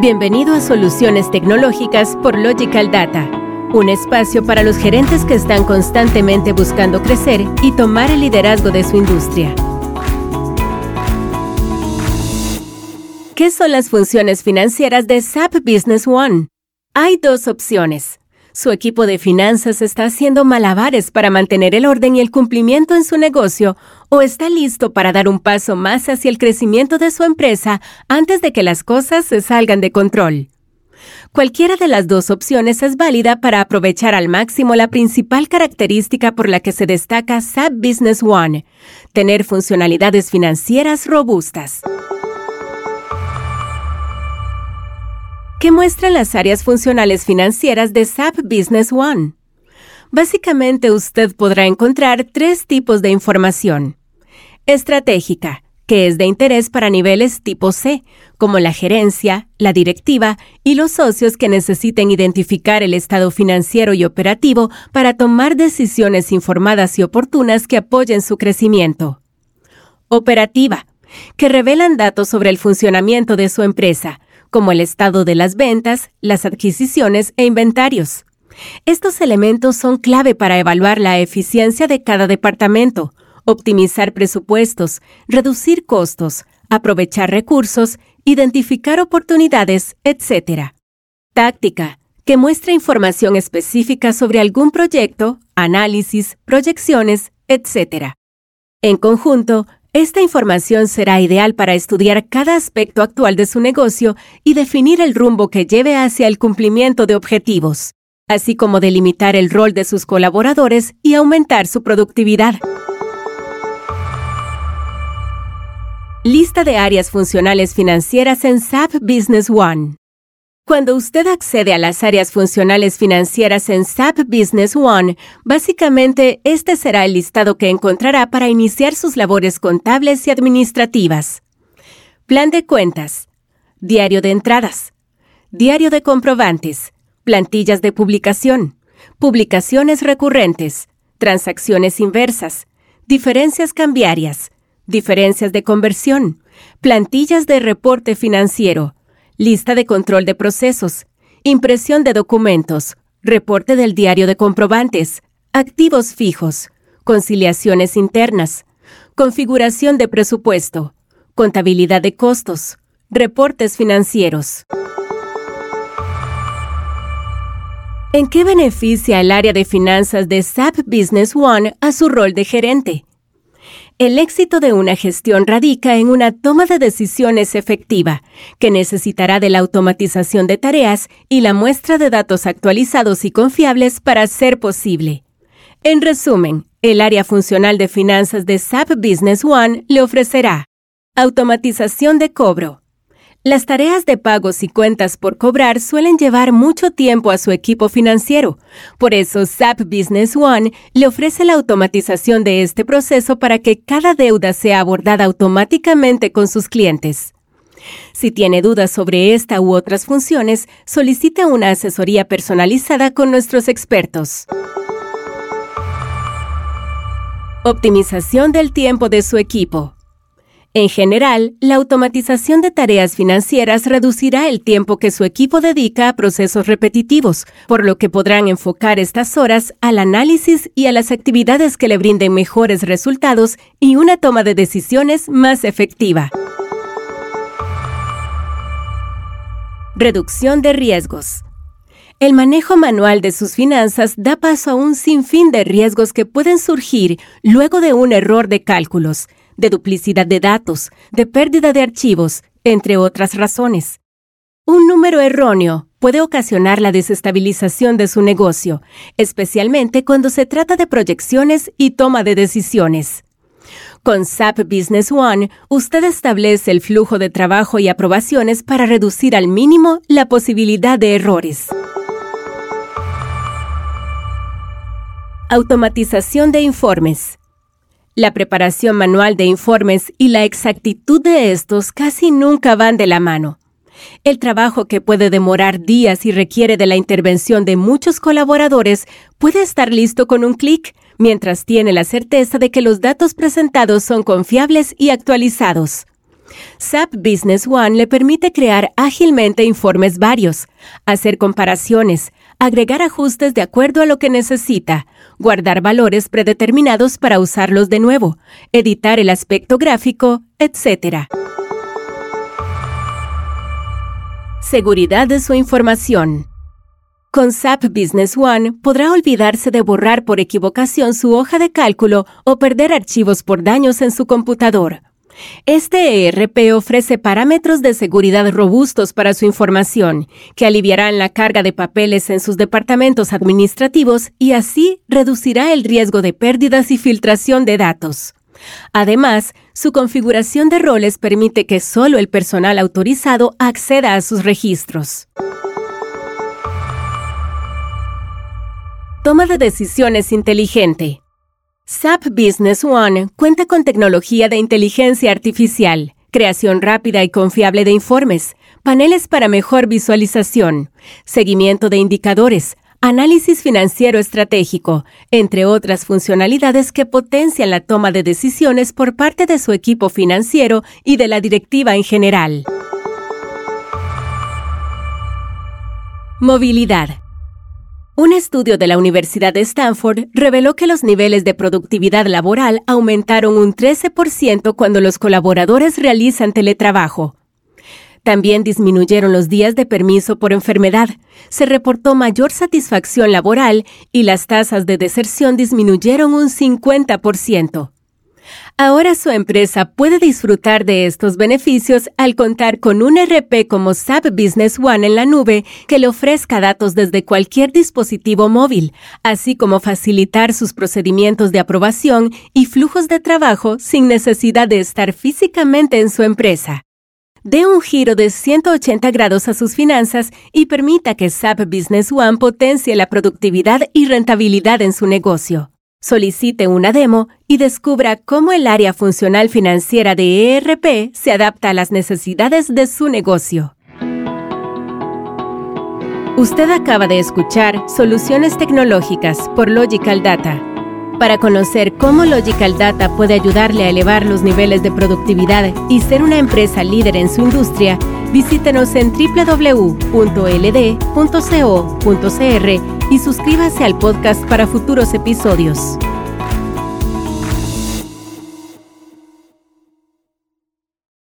Bienvenido a Soluciones Tecnológicas por Logical Data, un espacio para los gerentes que están constantemente buscando crecer y tomar el liderazgo de su industria. ¿Qué son las funciones financieras de SAP Business One? Hay dos opciones. Su equipo de finanzas está haciendo malabares para mantener el orden y el cumplimiento en su negocio o está listo para dar un paso más hacia el crecimiento de su empresa antes de que las cosas se salgan de control. Cualquiera de las dos opciones es válida para aprovechar al máximo la principal característica por la que se destaca SAP Business One, tener funcionalidades financieras robustas. ¿Qué muestran las áreas funcionales financieras de SAP Business One? Básicamente usted podrá encontrar tres tipos de información. Estratégica, que es de interés para niveles tipo C, como la gerencia, la directiva y los socios que necesiten identificar el estado financiero y operativo para tomar decisiones informadas y oportunas que apoyen su crecimiento. Operativa, que revelan datos sobre el funcionamiento de su empresa, como el estado de las ventas, las adquisiciones e inventarios. Estos elementos son clave para evaluar la eficiencia de cada departamento, optimizar presupuestos, reducir costos, aprovechar recursos, identificar oportunidades, etc. Táctica, que muestra información específica sobre algún proyecto, análisis, proyecciones, etc. En conjunto, esta información será ideal para estudiar cada aspecto actual de su negocio y definir el rumbo que lleve hacia el cumplimiento de objetivos, así como delimitar el rol de sus colaboradores y aumentar su productividad. Lista de áreas funcionales financieras en SAP Business One. Cuando usted accede a las áreas funcionales financieras en SAP Business One, básicamente este será el listado que encontrará para iniciar sus labores contables y administrativas. Plan de cuentas, diario de entradas, diario de comprobantes, plantillas de publicación, publicaciones recurrentes, transacciones inversas, diferencias cambiarias, diferencias de conversión, plantillas de reporte financiero, lista de control de procesos, impresión de documentos, reporte del diario de comprobantes, activos fijos, conciliaciones internas, configuración de presupuesto, contabilidad de costos, reportes financieros. ¿En qué beneficia el área de finanzas de SAP Business One a su rol de gerente? El éxito de una gestión radica en una toma de decisiones efectiva, que necesitará de la automatización de tareas y la muestra de datos actualizados y confiables para ser posible. En resumen, el área funcional de finanzas de SAP Business One le ofrecerá automatización de cobro, las tareas de pagos y cuentas por cobrar suelen llevar mucho tiempo a su equipo financiero. Por eso SAP Business One le ofrece la automatización de este proceso para que cada deuda sea abordada automáticamente con sus clientes. Si tiene dudas sobre esta u otras funciones, solicite una asesoría personalizada con nuestros expertos. Optimización del tiempo de su equipo. En general, la automatización de tareas financieras reducirá el tiempo que su equipo dedica a procesos repetitivos, por lo que podrán enfocar estas horas al análisis y a las actividades que le brinden mejores resultados y una toma de decisiones más efectiva. Reducción de riesgos. El manejo manual de sus finanzas da paso a un sinfín de riesgos que pueden surgir luego de un error de cálculos, de duplicidad de datos, de pérdida de archivos, entre otras razones. Un número erróneo puede ocasionar la desestabilización de su negocio, especialmente cuando se trata de proyecciones y toma de decisiones. Con SAP Business One, usted establece el flujo de trabajo y aprobaciones para reducir al mínimo la posibilidad de errores. Automatización de informes. La preparación manual de informes y la exactitud de estos casi nunca van de la mano. El trabajo que puede demorar días y requiere de la intervención de muchos colaboradores puede estar listo con un clic, mientras tiene la certeza de que los datos presentados son confiables y actualizados. SAP Business One le permite crear ágilmente informes varios, hacer comparaciones, agregar ajustes de acuerdo a lo que necesita, guardar valores predeterminados para usarlos de nuevo, editar el aspecto gráfico, etc. Seguridad de su información. Con SAP Business One podrá olvidarse de borrar por equivocación su hoja de cálculo o perder archivos por daños en su computador. Este ERP ofrece parámetros de seguridad robustos para su información, que aliviarán la carga de papeles en sus departamentos administrativos y así reducirá el riesgo de pérdidas y filtración de datos. Además, su configuración de roles permite que solo el personal autorizado acceda a sus registros. Toma de decisiones inteligente. SAP Business One cuenta con tecnología de inteligencia artificial, creación rápida y confiable de informes, paneles para mejor visualización, seguimiento de indicadores, análisis financiero estratégico, entre otras funcionalidades que potencian la toma de decisiones por parte de su equipo financiero y de la directiva en general. Movilidad. Un estudio de la Universidad de Stanford reveló que los niveles de productividad laboral aumentaron un 13% cuando los colaboradores realizan teletrabajo. También disminuyeron los días de permiso por enfermedad, se reportó mayor satisfacción laboral y las tasas de deserción disminuyeron un 50%. Ahora su empresa puede disfrutar de estos beneficios al contar con un RP como SAP Business One en la nube que le ofrezca datos desde cualquier dispositivo móvil, así como facilitar sus procedimientos de aprobación y flujos de trabajo sin necesidad de estar físicamente en su empresa. Dé un giro de 180 grados a sus finanzas y permita que SAP Business One potencie la productividad y rentabilidad en su negocio. Solicite una demo y descubra cómo el área funcional financiera de ERP se adapta a las necesidades de su negocio. Usted acaba de escuchar Soluciones Tecnológicas por Logical Data. Para conocer cómo Logical Data puede ayudarle a elevar los niveles de productividad y ser una empresa líder en su industria, visítenos en www.ld.co.cr y suscríbase al podcast para futuros episodios.